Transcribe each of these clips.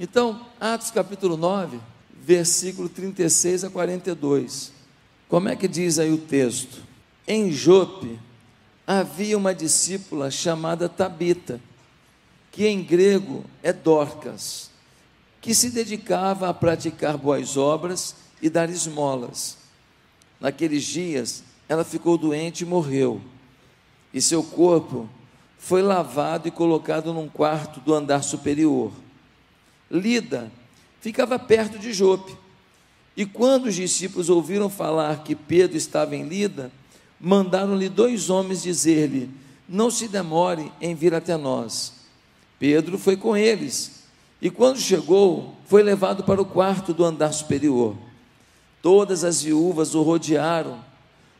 Então, Atos capítulo 9, versículo 36 a 42. Como é que diz aí o texto? Em Jope havia uma discípula chamada Tabita, que em grego é Dorcas, que se dedicava a praticar boas obras e dar esmolas. Naqueles dias, ela ficou doente e morreu, e seu corpo foi lavado e colocado num quarto do andar superior. Lida ficava perto de Jope. E quando os discípulos ouviram falar que Pedro estava em Lida, mandaram-lhe dois homens dizer-lhe: Não se demore em vir até nós. Pedro foi com eles, e quando chegou, foi levado para o quarto do andar superior. Todas as viúvas o rodearam,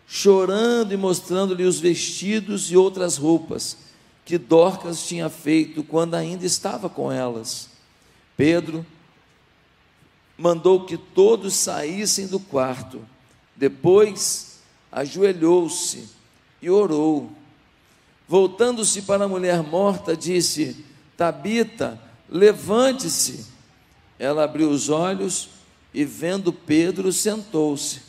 chorando e mostrando-lhe os vestidos e outras roupas que Dorcas tinha feito quando ainda estava com elas. Pedro mandou que todos saíssem do quarto. Depois, ajoelhou-se e orou. Voltando-se para a mulher morta, disse: Tabita, levante-se. Ela abriu os olhos e, vendo Pedro, sentou-se.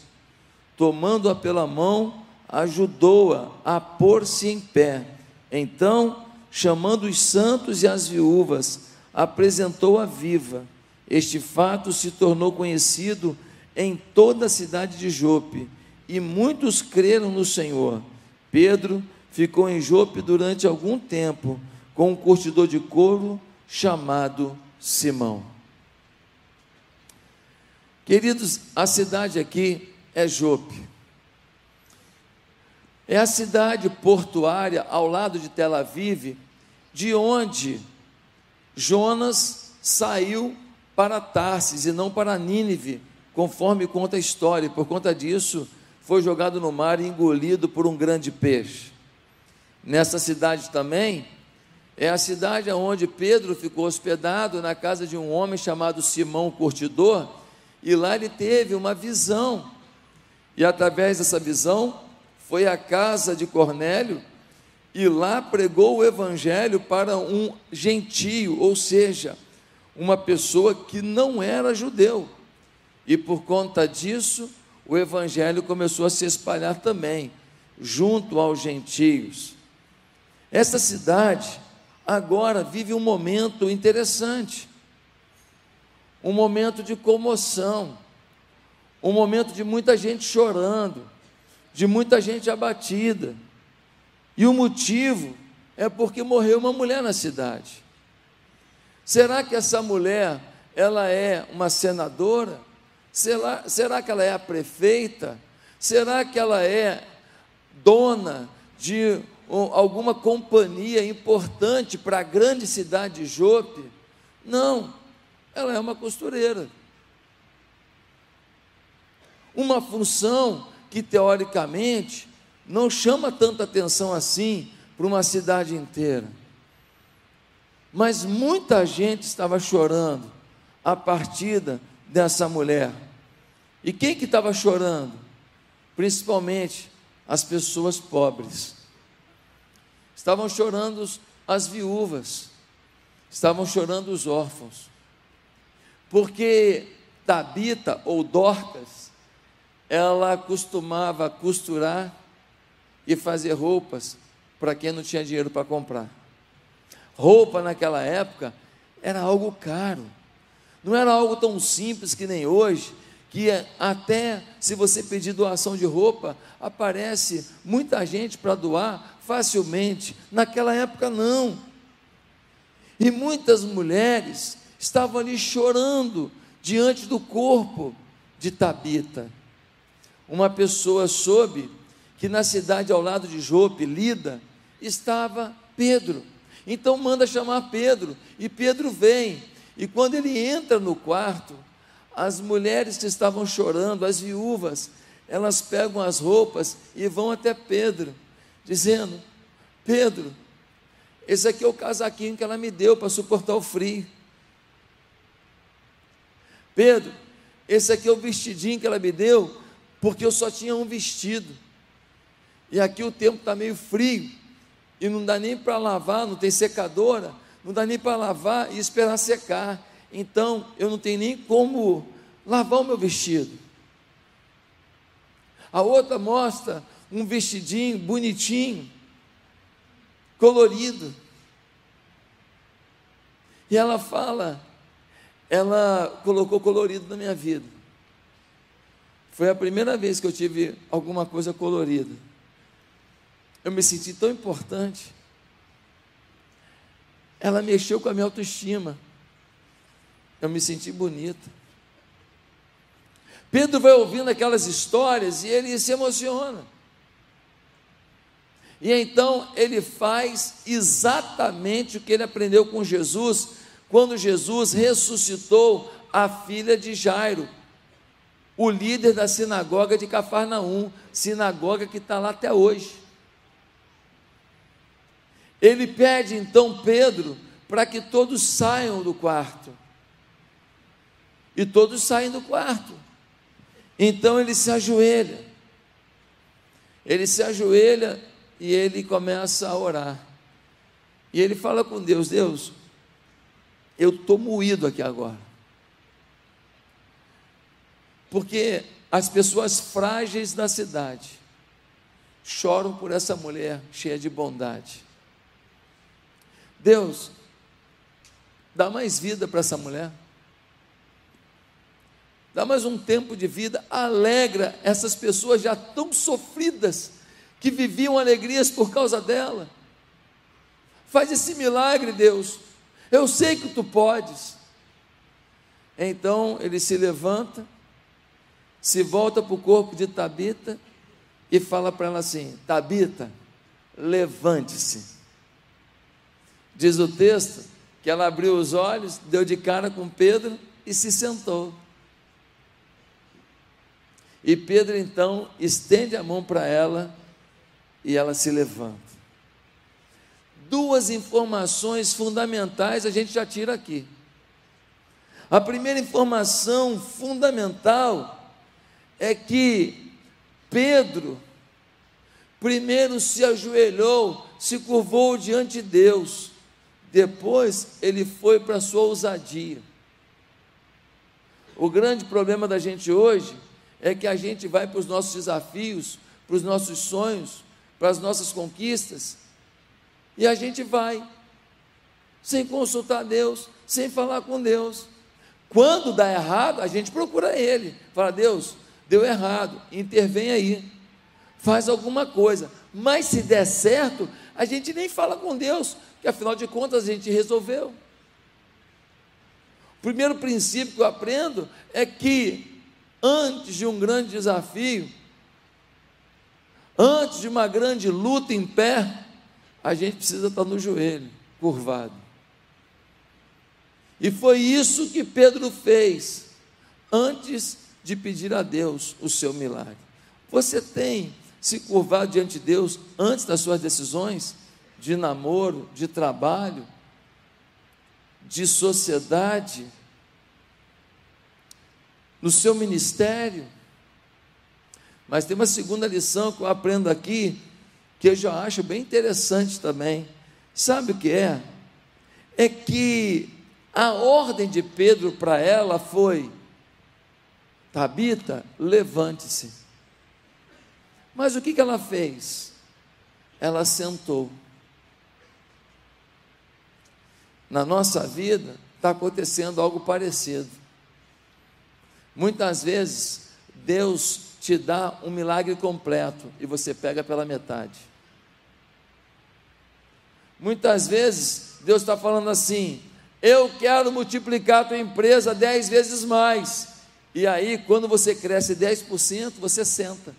Tomando-a pela mão, ajudou-a a pôr-se em pé. Então, chamando os santos e as viúvas, apresentou-a viva. Este fato se tornou conhecido em toda a cidade de Jope, e muitos creram no Senhor. Pedro ficou em Jope durante algum tempo com um curtidor de couro chamado Simão. Queridos, a cidade aqui é Jope. É a cidade portuária ao lado de Tel Aviv, de onde Jonas saiu para Tarsis e não para Nínive, conforme conta a história, e por conta disso foi jogado no mar e engolido por um grande peixe. Nessa cidade também, é a cidade onde Pedro ficou hospedado na casa de um homem chamado Simão Curtidor, e lá ele teve uma visão. E através dessa visão, foi à casa de Cornélio e lá pregou o evangelho para um gentio, ou seja, uma pessoa que não era judeu. E por conta disso, o evangelho começou a se espalhar também, junto aos gentios. Essa cidade agora vive um momento interessante um momento de comoção, um momento de muita gente chorando, de muita gente abatida. E o motivo é porque morreu uma mulher na cidade. Será que essa mulher, ela é uma senadora? Será, será que ela é a prefeita? Será que ela é dona de alguma companhia importante para a grande cidade de Jope? Não ela é uma costureira. Uma função que teoricamente não chama tanta atenção assim para uma cidade inteira. Mas muita gente estava chorando a partida dessa mulher. E quem que estava chorando? Principalmente as pessoas pobres. Estavam chorando as viúvas, estavam chorando os órfãos. Porque Tabita ou Dorcas, ela costumava costurar e fazer roupas para quem não tinha dinheiro para comprar. Roupa naquela época era algo caro. Não era algo tão simples que nem hoje, que até se você pedir doação de roupa, aparece muita gente para doar facilmente. Naquela época não. E muitas mulheres estavam ali chorando diante do corpo de Tabita. Uma pessoa soube que na cidade ao lado de Jope, Lida, estava Pedro. Então manda chamar Pedro, e Pedro vem. E quando ele entra no quarto, as mulheres que estavam chorando, as viúvas, elas pegam as roupas e vão até Pedro, dizendo: Pedro, esse aqui é o casaquinho que ela me deu para suportar o frio. Pedro, esse aqui é o vestidinho que ela me deu, porque eu só tinha um vestido. E aqui o tempo está meio frio, e não dá nem para lavar, não tem secadora, não dá nem para lavar e esperar secar. então eu não tenho nem como lavar o meu vestido. A outra mostra um vestidinho bonitinho, colorido. E ela fala, ela colocou colorido na minha vida. Foi a primeira vez que eu tive alguma coisa colorida. Eu me senti tão importante. Ela mexeu com a minha autoestima. Eu me senti bonita. Pedro vai ouvindo aquelas histórias e ele se emociona. E então ele faz exatamente o que ele aprendeu com Jesus, quando Jesus ressuscitou a filha de Jairo, o líder da sinagoga de Cafarnaum, sinagoga que está lá até hoje. Ele pede então Pedro para que todos saiam do quarto. E todos saem do quarto. Então ele se ajoelha. Ele se ajoelha e ele começa a orar. E ele fala com Deus: Deus, eu estou moído aqui agora. Porque as pessoas frágeis da cidade choram por essa mulher cheia de bondade. Deus, dá mais vida para essa mulher. Dá mais um tempo de vida, alegra essas pessoas já tão sofridas, que viviam alegrias por causa dela. Faz esse milagre, Deus. Eu sei que tu podes. Então ele se levanta, se volta para o corpo de Tabita e fala para ela assim: Tabita, levante-se. Diz o texto que ela abriu os olhos, deu de cara com Pedro e se sentou. E Pedro então estende a mão para ela e ela se levanta. Duas informações fundamentais a gente já tira aqui. A primeira informação fundamental é que Pedro primeiro se ajoelhou, se curvou diante de Deus depois ele foi para a sua ousadia. O grande problema da gente hoje é que a gente vai para os nossos desafios, para os nossos sonhos, para as nossas conquistas, e a gente vai, sem consultar Deus, sem falar com Deus. Quando dá errado, a gente procura Ele, fala: Deus, deu errado, intervém aí, faz alguma coisa. Mas se der certo, a gente nem fala com Deus, que afinal de contas a gente resolveu. O primeiro princípio que eu aprendo é que antes de um grande desafio, antes de uma grande luta em pé, a gente precisa estar no joelho, curvado. E foi isso que Pedro fez antes de pedir a Deus o seu milagre. Você tem se curvado diante de Deus antes das suas decisões? de namoro, de trabalho, de sociedade, no seu ministério. Mas tem uma segunda lição que eu aprendo aqui, que eu já acho bem interessante também. Sabe o que é? É que a ordem de Pedro para ela foi: Tabita, levante-se. Mas o que, que ela fez? Ela sentou. na nossa vida está acontecendo algo parecido. Muitas vezes, Deus te dá um milagre completo e você pega pela metade. Muitas vezes, Deus está falando assim: eu quero multiplicar a tua empresa dez vezes mais. E aí, quando você cresce 10%, você senta.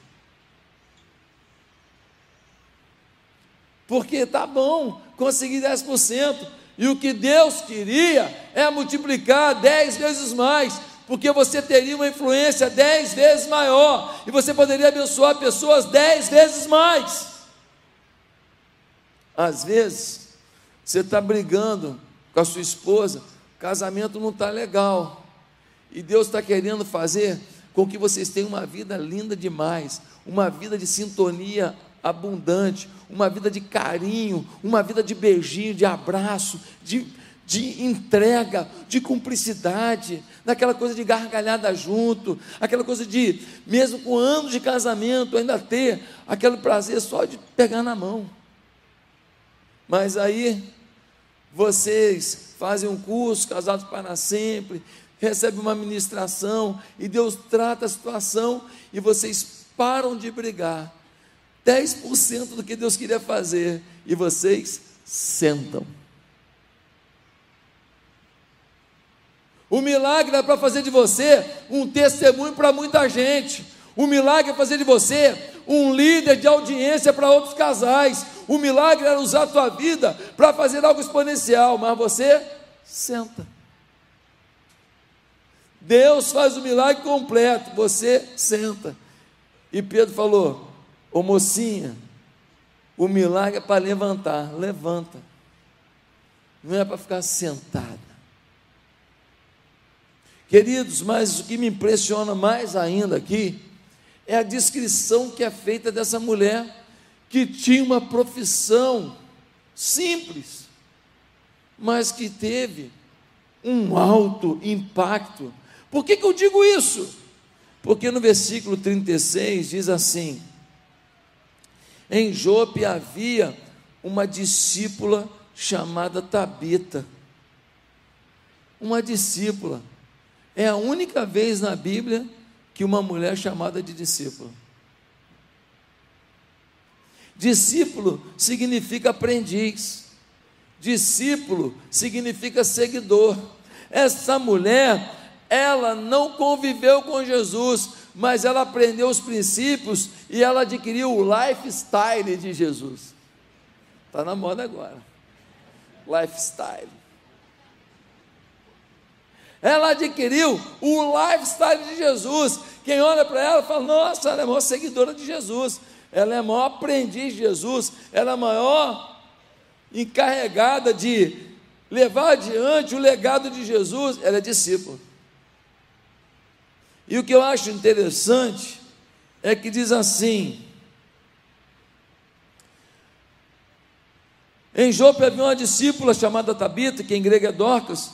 Porque tá bom, consegui 10%, e o que Deus queria é multiplicar dez vezes mais, porque você teria uma influência dez vezes maior, e você poderia abençoar pessoas dez vezes mais. Às vezes, você está brigando com a sua esposa, casamento não está legal, e Deus está querendo fazer com que vocês tenham uma vida linda demais, uma vida de sintonia abundante, uma vida de carinho, uma vida de beijinho, de abraço, de, de entrega, de cumplicidade, naquela coisa de gargalhada junto, aquela coisa de, mesmo com anos de casamento, ainda ter aquele prazer só de pegar na mão. Mas aí, vocês fazem um curso, casados para sempre, recebem uma ministração, e Deus trata a situação, e vocês param de brigar. 10% do que Deus queria fazer, e vocês sentam. O milagre é para fazer de você um testemunho para muita gente. O milagre é fazer de você um líder de audiência para outros casais. O milagre era usar a tua vida para fazer algo exponencial, mas você senta. Deus faz o milagre completo, você senta. E Pedro falou: Ô mocinha, o milagre é para levantar, levanta. Não é para ficar sentada. Queridos, mas o que me impressiona mais ainda aqui é a descrição que é feita dessa mulher que tinha uma profissão simples, mas que teve um alto impacto. Por que, que eu digo isso? Porque no versículo 36 diz assim: Em Jope havia uma discípula chamada Tabita. Uma discípula. É a única vez na Bíblia que uma mulher é chamada de discípulo. Discípulo significa aprendiz. Discípulo significa seguidor. Essa mulher, ela não conviveu com Jesus, mas ela aprendeu os princípios e ela adquiriu o lifestyle de Jesus. Está na moda agora. Lifestyle ela adquiriu o lifestyle de Jesus. Quem olha para ela fala: Nossa, ela é a maior seguidora de Jesus, ela é a maior aprendiz de Jesus, ela é a maior encarregada de levar adiante o legado de Jesus, ela é discípula. E o que eu acho interessante é que diz assim: Em Jope havia uma discípula chamada Tabita, que em grego é Dorcas,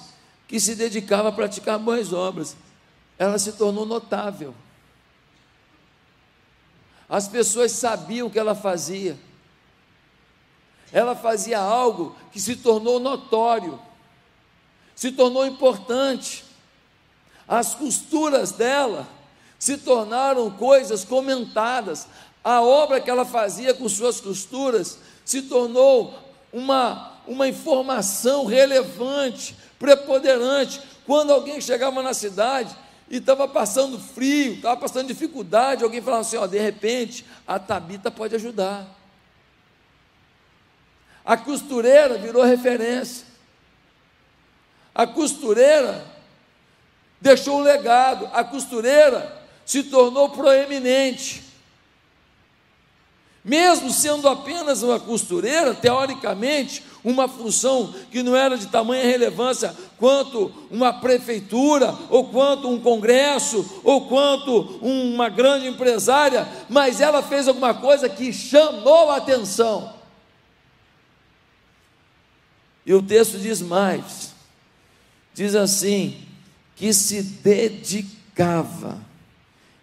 que se dedicava a praticar boas obras. Ela se tornou notável. As pessoas sabiam o que ela fazia. Ela fazia algo que se tornou notório, se tornou importante. As costuras dela se tornaram coisas comentadas. A obra que ela fazia com suas costuras se tornou uma, uma informação relevante preponderante. Quando alguém chegava na cidade e estava passando frio, estava passando dificuldade, alguém falava assim: ó, de repente, a Tabita pode ajudar. A costureira virou referência. A costureira deixou um legado. A costureira se tornou proeminente. Mesmo sendo apenas uma costureira, teoricamente, uma função que não era de tamanha relevância quanto uma prefeitura, ou quanto um congresso, ou quanto uma grande empresária, mas ela fez alguma coisa que chamou a atenção. E o texto diz mais: diz assim, que se dedicava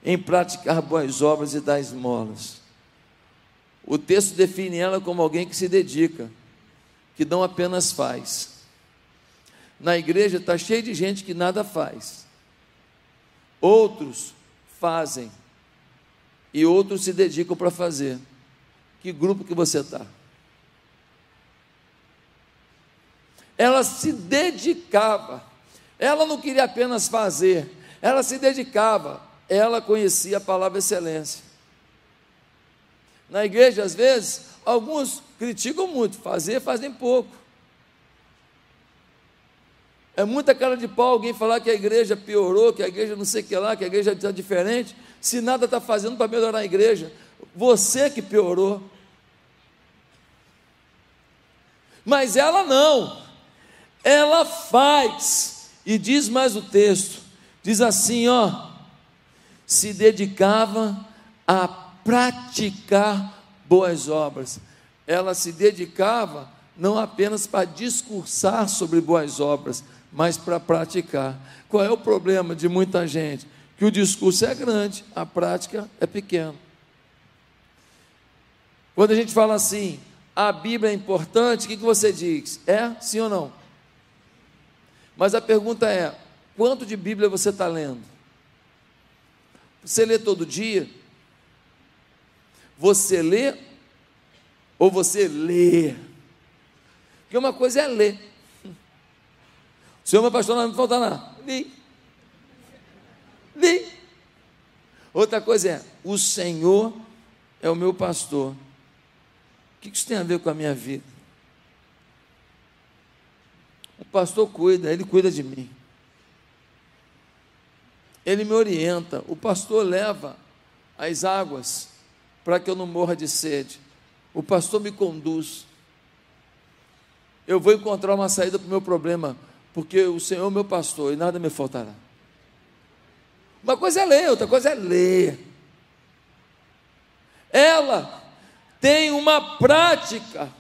em praticar boas obras e dar esmolas. O texto define ela como alguém que se dedica que não apenas faz. Na igreja está cheio de gente que nada faz. Outros fazem e outros se dedicam para fazer. Que grupo que você está? Ela se dedicava. Ela não queria apenas fazer, ela se dedicava. Ela conhecia a palavra excelência. Na igreja, às vezes, alguns criticam muito, fazer, fazem pouco. É muita cara de pau alguém falar que a igreja piorou, que a igreja não sei o que lá, que a igreja está diferente, se nada está fazendo para melhorar a igreja. Você que piorou. Mas ela não, ela faz, e diz mais o texto: diz assim, ó, se dedicava a praticar boas obras ela se dedicava não apenas para discursar sobre boas obras, mas para praticar. Qual é o problema de muita gente? Que o discurso é grande, a prática é pequena. Quando a gente fala assim, a Bíblia é importante, o que você diz? É sim ou não? Mas a pergunta é: quanto de Bíblia você está lendo? Você lê todo dia? Você lê ou você lê? Porque uma coisa é ler. O senhor, meu pastor, não falta nada. Li. Li. Outra coisa é: o Senhor é o meu pastor. O que isso tem a ver com a minha vida? O pastor cuida, ele cuida de mim. Ele me orienta. O pastor leva as águas para que eu não morra de sede. O pastor me conduz. Eu vou encontrar uma saída para o meu problema, porque o Senhor é meu pastor e nada me faltará. Uma coisa é ler, outra coisa é ler. Ela tem uma prática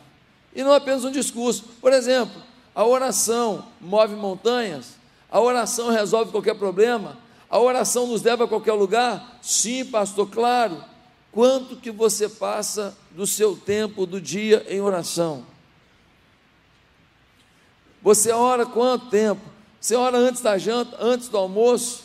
e não apenas um discurso. Por exemplo, a oração move montanhas, a oração resolve qualquer problema, a oração nos leva a qualquer lugar? Sim, pastor, claro. Quanto que você passa do seu tempo do dia em oração? Você ora quanto tempo? Você ora antes da janta, antes do almoço,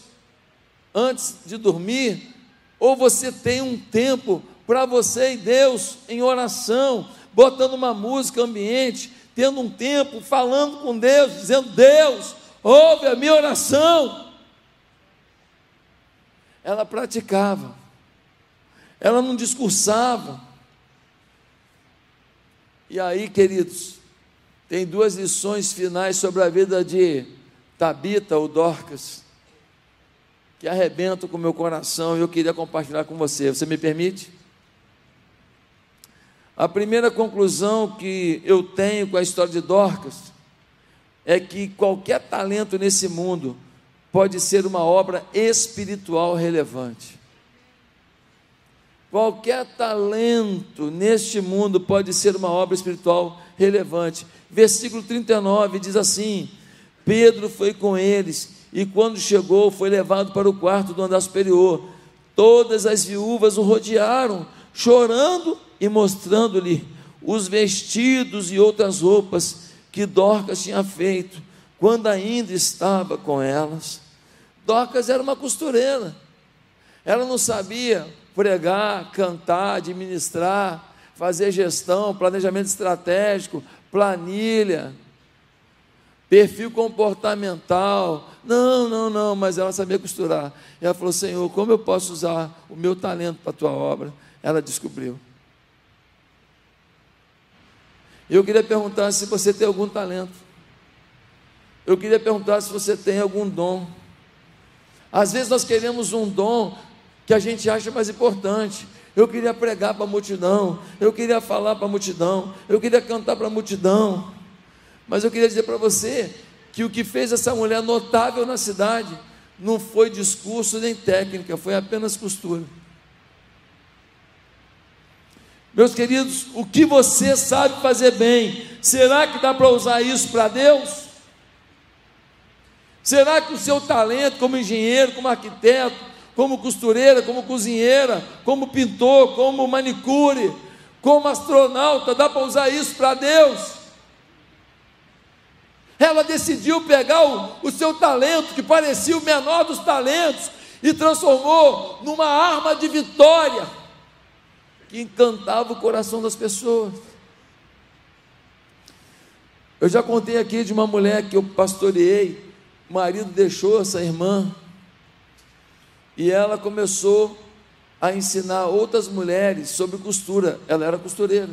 antes de dormir? Ou você tem um tempo para você e Deus em oração, botando uma música ambiente, tendo um tempo falando com Deus, dizendo: Deus, ouve a minha oração. Ela praticava, ela não discursava. E aí, queridos, tem duas lições finais sobre a vida de Tabita ou Dorcas, que arrebentam com o meu coração e eu queria compartilhar com você. Você me permite? A primeira conclusão que eu tenho com a história de Dorcas é que qualquer talento nesse mundo pode ser uma obra espiritual relevante. Qualquer talento neste mundo pode ser uma obra espiritual relevante. Versículo 39 diz assim: Pedro foi com eles e quando chegou foi levado para o quarto do andar superior. Todas as viúvas o rodearam, chorando e mostrando-lhe os vestidos e outras roupas que Dorcas tinha feito quando ainda estava com elas. Dorcas era uma costureira, ela não sabia pregar, cantar, administrar, fazer gestão, planejamento estratégico, planilha, perfil comportamental. Não, não, não, mas ela sabia costurar. E ela falou: Senhor, como eu posso usar o meu talento para a tua obra? Ela descobriu. Eu queria perguntar se você tem algum talento. Eu queria perguntar se você tem algum dom. Às vezes nós queremos um dom que a gente acha mais importante. Eu queria pregar para a multidão, eu queria falar para a multidão, eu queria cantar para a multidão. Mas eu queria dizer para você que o que fez essa mulher notável na cidade não foi discurso nem técnica, foi apenas costura. Meus queridos, o que você sabe fazer bem, será que dá para usar isso para Deus? Será que o seu talento como engenheiro, como arquiteto, como costureira, como cozinheira, como pintor, como manicure, como astronauta, dá para usar isso para Deus? Ela decidiu pegar o, o seu talento, que parecia o menor dos talentos, e transformou numa arma de vitória que encantava o coração das pessoas. Eu já contei aqui de uma mulher que eu pastoreei, o marido deixou essa irmã, e ela começou a ensinar outras mulheres sobre costura. Ela era costureira.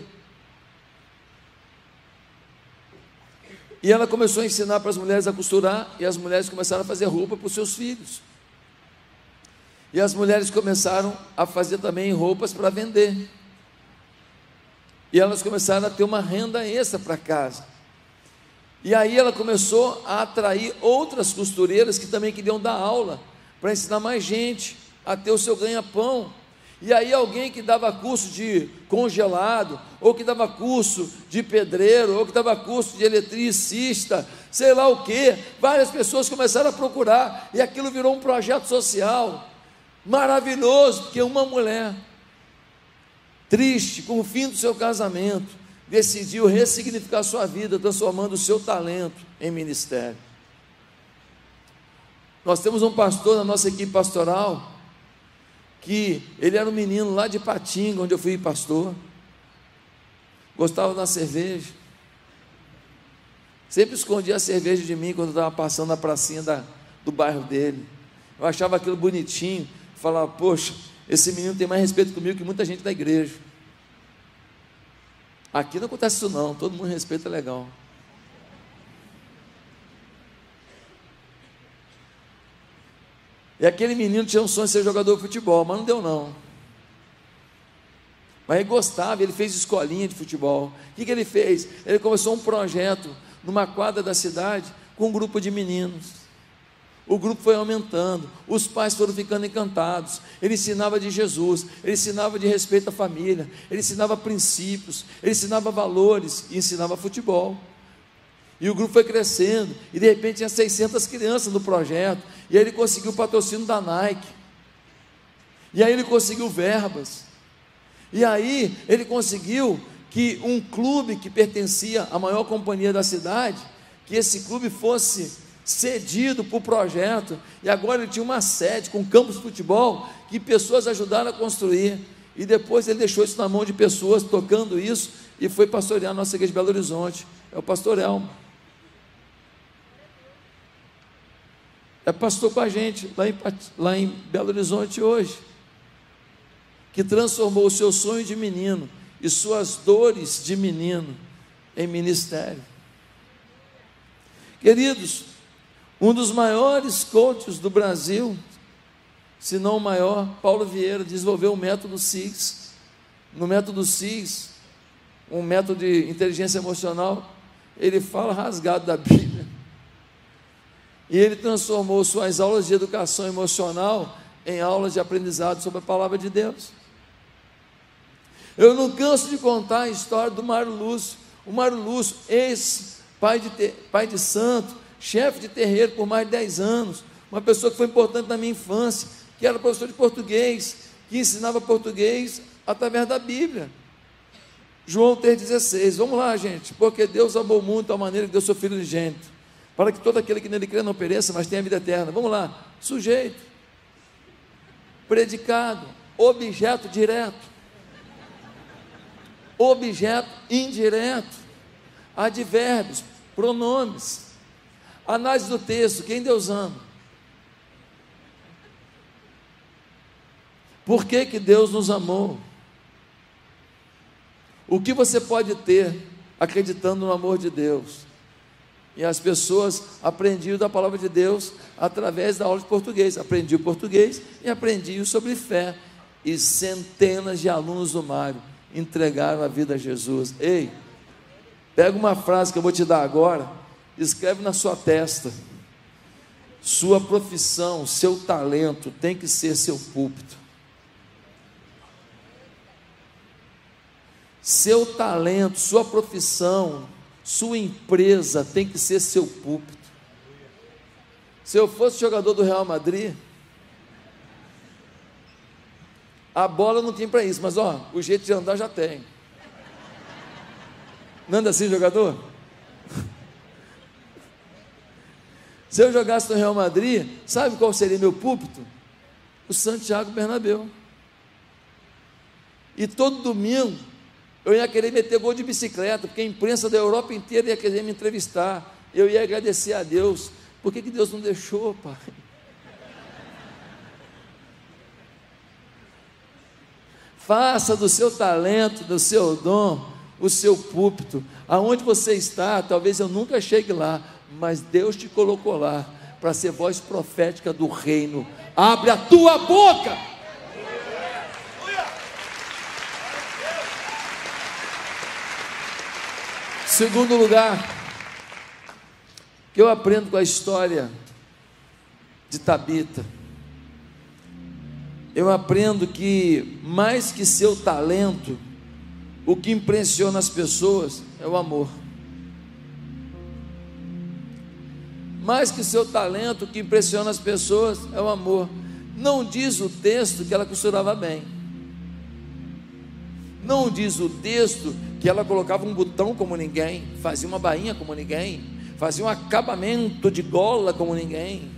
E ela começou a ensinar para as mulheres a costurar, e as mulheres começaram a fazer roupa para os seus filhos. E as mulheres começaram a fazer também roupas para vender. E elas começaram a ter uma renda extra para casa. E aí ela começou a atrair outras costureiras que também queriam dar aula, para ensinar mais gente a ter o seu ganha-pão. E aí alguém que dava curso de congelado, ou que dava curso de pedreiro, ou que dava curso de eletricista, sei lá o que, várias pessoas começaram a procurar, e aquilo virou um projeto social maravilhoso, porque uma mulher triste com o fim do seu casamento, decidiu ressignificar sua vida, transformando o seu talento em ministério. Nós temos um pastor na nossa equipe pastoral que ele era um menino lá de Patinga, onde eu fui pastor. Gostava da cerveja. Sempre escondia a cerveja de mim quando estava passando na pracinha da, do bairro dele. Eu achava aquilo bonitinho. Falava, poxa, esse menino tem mais respeito comigo que muita gente da igreja. Aqui não acontece isso não, todo mundo respeita legal. E aquele menino tinha um sonho de ser jogador de futebol, mas não deu não. Mas ele gostava, ele fez escolinha de futebol. O que, que ele fez? Ele começou um projeto numa quadra da cidade com um grupo de meninos. O grupo foi aumentando, os pais foram ficando encantados. Ele ensinava de Jesus, ele ensinava de respeito à família, ele ensinava princípios, ele ensinava valores e ensinava futebol. E o grupo foi crescendo, e de repente tinha 600 crianças no projeto, e aí ele conseguiu o patrocínio da Nike, e aí ele conseguiu verbas, e aí ele conseguiu que um clube que pertencia à maior companhia da cidade, que esse clube fosse cedido para o projeto, e agora ele tinha uma sede com campos de futebol que pessoas ajudaram a construir, e depois ele deixou isso na mão de pessoas tocando isso, e foi pastorear a nossa igreja de Belo Horizonte, é o pastor Elmo. é pastor com a gente lá em, lá em Belo Horizonte hoje, que transformou o seu sonho de menino e suas dores de menino em ministério. Queridos, um dos maiores coaches do Brasil, se não o maior, Paulo Vieira, desenvolveu o método SIGS. No método SIGS, um método de inteligência emocional, ele fala rasgado da Bíblia e ele transformou suas aulas de educação emocional em aulas de aprendizado sobre a palavra de Deus. Eu não canso de contar a história do Mário Lúcio. O Mário Lúcio, ex-pai de, pai de santo, chefe de terreiro por mais de 10 anos, uma pessoa que foi importante na minha infância, que era professor de português, que ensinava português através da Bíblia. João 3,16. Vamos lá, gente. Porque Deus amou muito tal maneira que deu seu Filho unigênito para que todo aquele que nele crê não pereça, mas tenha vida eterna. Vamos lá, sujeito, predicado, objeto direto, objeto indireto, advérbios, pronomes, análise do texto, quem Deus ama. Por que, que Deus nos amou? O que você pode ter acreditando no amor de Deus? E as pessoas aprendiam da palavra de Deus através da aula de português. Aprendiam português e aprendiam sobre fé. E centenas de alunos do Mário entregaram a vida a Jesus. Ei, pega uma frase que eu vou te dar agora, escreve na sua testa. Sua profissão, seu talento tem que ser seu púlpito. Seu talento, sua profissão, sua empresa tem que ser seu púlpito. Se eu fosse jogador do Real Madrid, a bola não tinha para isso, mas ó, o jeito de andar já tem. Não anda assim, jogador? Se eu jogasse no Real Madrid, sabe qual seria meu púlpito? O Santiago Bernabéu. E todo domingo eu ia querer meter gol de bicicleta, porque a imprensa da Europa inteira ia querer me entrevistar. Eu ia agradecer a Deus. Por que, que Deus não deixou, pai? Faça do seu talento, do seu dom, o seu púlpito. Aonde você está, talvez eu nunca chegue lá, mas Deus te colocou lá para ser voz profética do reino. Abre a tua boca. Segundo lugar, que eu aprendo com a história de Tabita. eu aprendo que mais que seu talento, o que impressiona as pessoas é o amor. Mais que seu talento, o que impressiona as pessoas é o amor. Não diz o texto que ela costurava bem. Não diz o texto que ela colocava um botão como ninguém, fazia uma bainha como ninguém, fazia um acabamento de gola como ninguém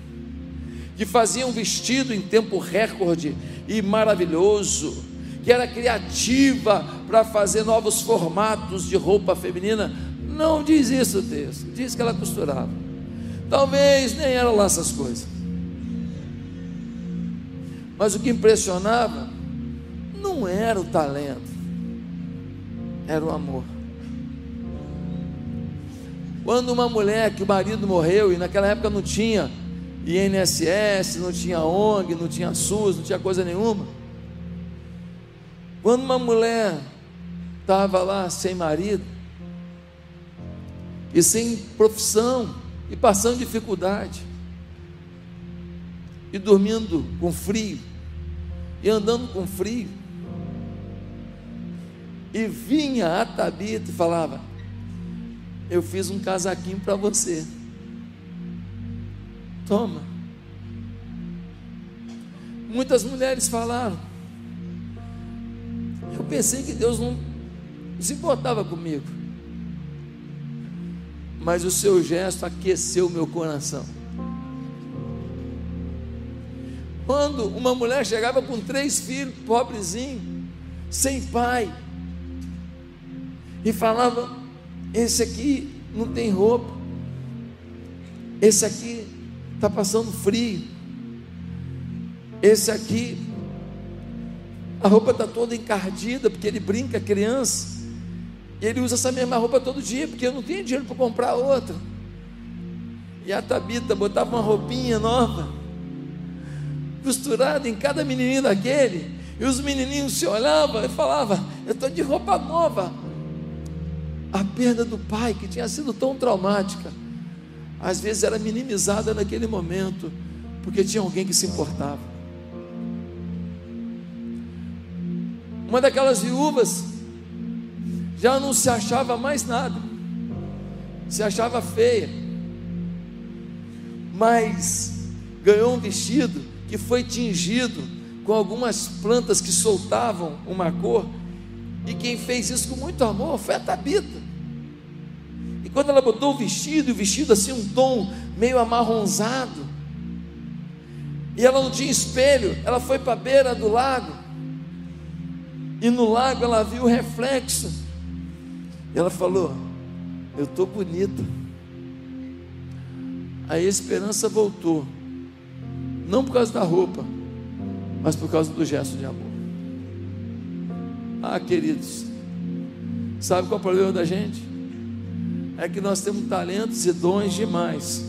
que fazia um vestido em tempo recorde e maravilhoso, que era criativa para fazer novos formatos de roupa feminina. Não diz isso o texto, diz que ela costurava. Talvez nem era lá essas coisas. Mas o que impressionava não era o talento, era o amor. Quando uma mulher que o marido morreu e naquela época não tinha INSS, não tinha ONG, não tinha SUS, não tinha coisa nenhuma. Quando uma mulher estava lá sem marido, e sem profissão, e passando dificuldade, e dormindo com frio, e andando com frio, e vinha a Tabita e falava: Eu fiz um casaquinho para você. Toma. Muitas mulheres falaram. Eu pensei que Deus não se importava comigo. Mas o seu gesto aqueceu meu coração. Quando uma mulher chegava com três filhos, pobrezinho, sem pai, e falava: Esse aqui não tem roupa, esse aqui está passando frio. Esse aqui, a roupa está toda encardida, porque ele brinca criança. E ele usa essa mesma roupa todo dia, porque eu não tenho dinheiro para comprar outra. E a Tabita botava uma roupinha nova, costurada em cada menininho daquele. E os menininhos se olhavam e falavam: Eu estou de roupa nova. A perda do pai, que tinha sido tão traumática às vezes era minimizada naquele momento, porque tinha alguém que se importava. Uma daquelas viúvas já não se achava mais nada, se achava feia, mas ganhou um vestido que foi tingido com algumas plantas que soltavam uma cor, e quem fez isso com muito amor foi a Tabita. E quando ela botou o vestido, o vestido assim, um tom meio amarronzado, e ela não tinha espelho, ela foi para a beira do lago, e no lago ela viu o reflexo, ela falou: Eu estou bonita. Aí a esperança voltou, não por causa da roupa, mas por causa do gesto de amor. Ah, queridos, sabe qual é o problema da gente? é que nós temos talentos e dons demais,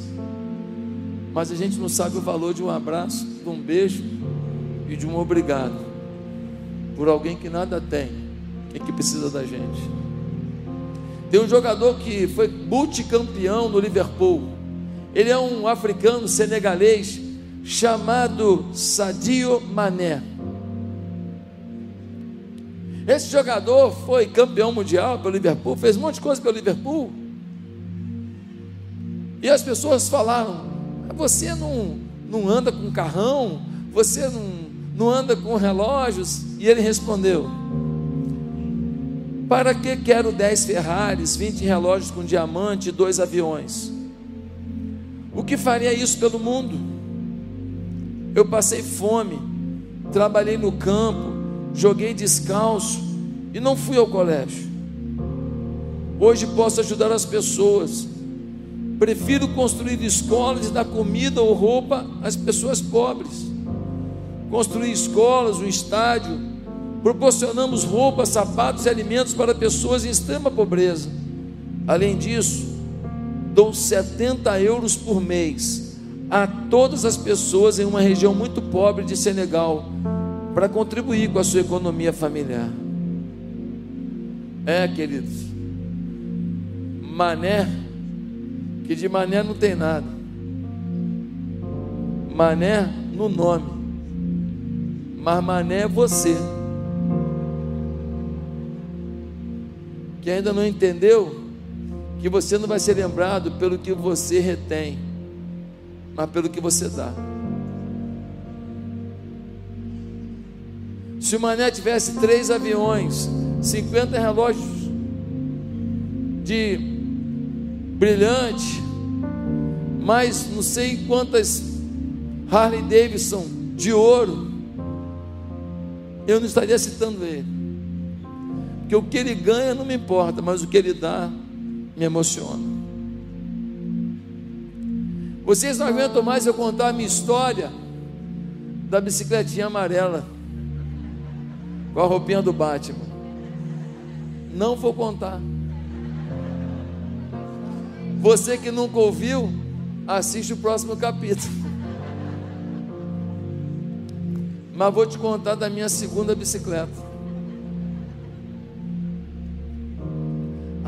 mas a gente não sabe o valor de um abraço, de um beijo e de um obrigado por alguém que nada tem e que precisa da gente. Tem um jogador que foi multicampeão no Liverpool. Ele é um africano senegalês chamado Sadio Mané. Esse jogador foi campeão mundial pelo Liverpool, fez um monte de coisa pelo Liverpool. E as pessoas falaram: você não, não anda com carrão, você não, não anda com relógios. E ele respondeu: Para que quero dez Ferraris, vinte relógios com diamante e dois aviões? O que faria isso pelo mundo? Eu passei fome, trabalhei no campo, joguei descalço e não fui ao colégio. Hoje posso ajudar as pessoas Prefiro construir escolas e dar comida ou roupa às pessoas pobres. Construir escolas, um estádio. Proporcionamos roupas, sapatos e alimentos para pessoas em extrema pobreza. Além disso, dou 70 euros por mês a todas as pessoas em uma região muito pobre de Senegal para contribuir com a sua economia familiar. É, queridos, Mané que de mané não tem nada. Mané no nome. Mas mané é você. Que ainda não entendeu que você não vai ser lembrado pelo que você retém, mas pelo que você dá. Se o Mané tivesse três aviões, 50 relógios de brilhante, mais não sei quantas Harley Davidson de ouro, eu não estaria citando ele. Porque o que ele ganha não me importa, mas o que ele dá me emociona. Vocês não aguentam mais eu contar a minha história da bicicletinha amarela com a roupinha do Batman. Não vou contar. Você que nunca ouviu, assiste o próximo capítulo. Mas vou te contar da minha segunda bicicleta.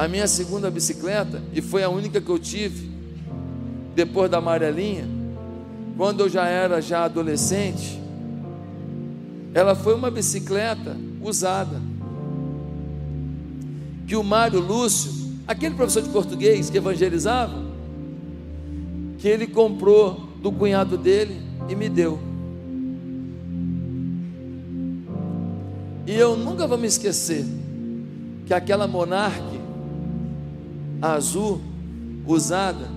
A minha segunda bicicleta, e foi a única que eu tive, depois da amarelinha, quando eu já era já adolescente, ela foi uma bicicleta usada. Que o Mário Lúcio, aquele professor de português que evangelizava, que ele comprou do cunhado dele e me deu. E eu nunca vou me esquecer que aquela monarque azul usada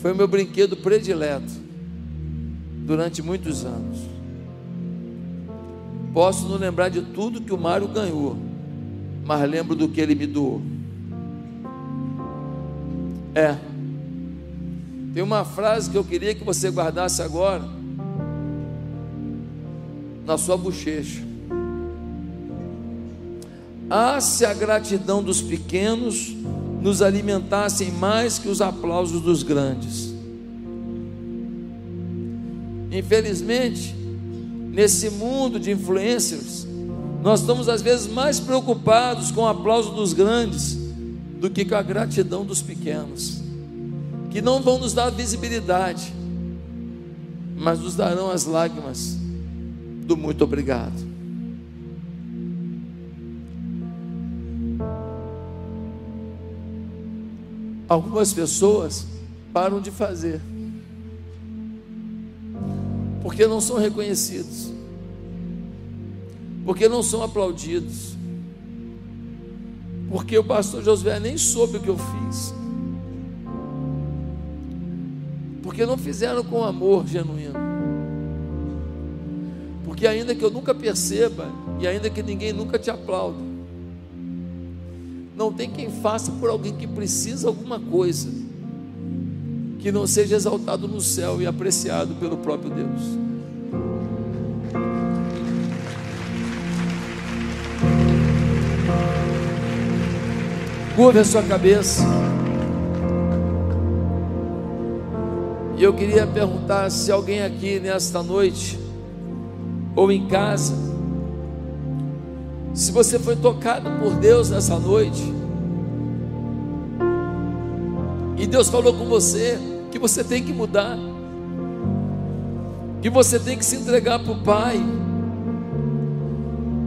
foi o meu brinquedo predileto durante muitos anos. Posso não lembrar de tudo que o Mário ganhou, mas lembro do que ele me doou. É. Tem uma frase que eu queria que você guardasse agora na sua bochecha. Ah, se a gratidão dos pequenos nos alimentassem mais que os aplausos dos grandes. Infelizmente, nesse mundo de influencers, nós estamos às vezes mais preocupados com o aplauso dos grandes do que com a gratidão dos pequenos, que não vão nos dar visibilidade, mas nos darão as lágrimas do muito obrigado. Algumas pessoas param de fazer, porque não são reconhecidos, porque não são aplaudidos, porque o pastor Josué nem soube o que eu fiz, porque não fizeram com amor genuíno, porque ainda que eu nunca perceba, e ainda que ninguém nunca te aplaude, não tem quem faça por alguém que precisa alguma coisa que não seja exaltado no céu e apreciado pelo próprio Deus. Curve a sua cabeça. E eu queria perguntar se alguém aqui nesta noite, ou em casa, se você foi tocado por Deus nessa noite, e Deus falou com você que você tem que mudar, que você tem que se entregar para o Pai,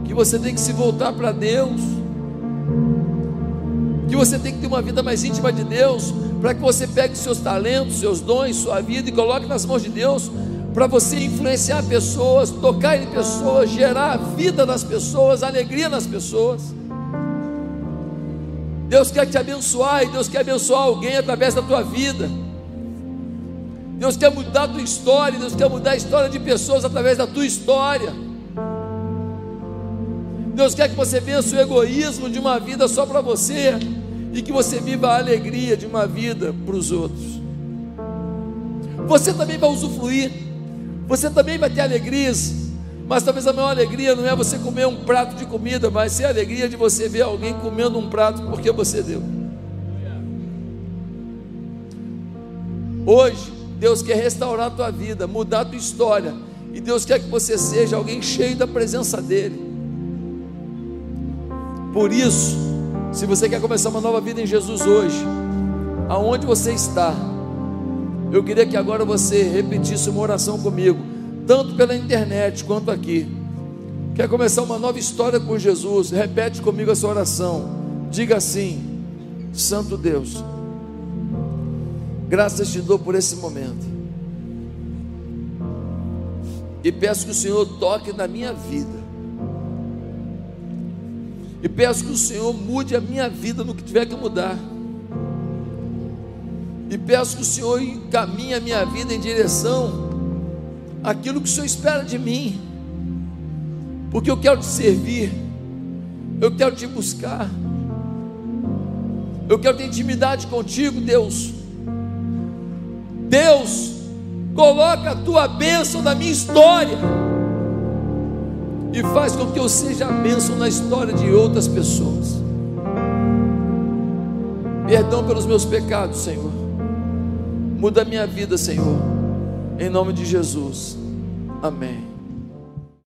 que você tem que se voltar para Deus, que você tem que ter uma vida mais íntima de Deus, para que você pegue seus talentos, seus dons, sua vida e coloque nas mãos de Deus, para você influenciar pessoas, tocar em pessoas, gerar vida nas pessoas, alegria nas pessoas. Deus quer te abençoar e Deus quer abençoar alguém através da tua vida. Deus quer mudar a tua história, Deus quer mudar a história de pessoas através da tua história. Deus quer que você vença o egoísmo de uma vida só para você e que você viva a alegria de uma vida para os outros. Você também vai usufruir você também vai ter alegrias, mas talvez a maior alegria não é você comer um prato de comida, mas ser a alegria de você ver alguém comendo um prato porque você deu. Hoje, Deus quer restaurar a tua vida, mudar a tua história, e Deus quer que você seja alguém cheio da presença dEle. Por isso, se você quer começar uma nova vida em Jesus hoje, aonde você está, eu queria que agora você repetisse uma oração comigo. tanto pela internet quanto aqui, quer começar uma nova história com Jesus, repete comigo essa oração. Diga assim: Santo Deus, graças te dou por esse momento. E peço que o Senhor toque na minha vida. E peço que o Senhor mude a minha vida no que tiver que mudar. E peço que o Senhor encaminhe a minha vida em direção àquilo que o Senhor espera de mim. Porque eu quero te servir. Eu quero te buscar. Eu quero ter intimidade contigo, Deus. Deus, coloca a tua bênção na minha história e faz com que eu seja a bênção na história de outras pessoas. Perdão pelos meus pecados, Senhor. Muda a minha vida, Senhor. Em nome de Jesus. Amém.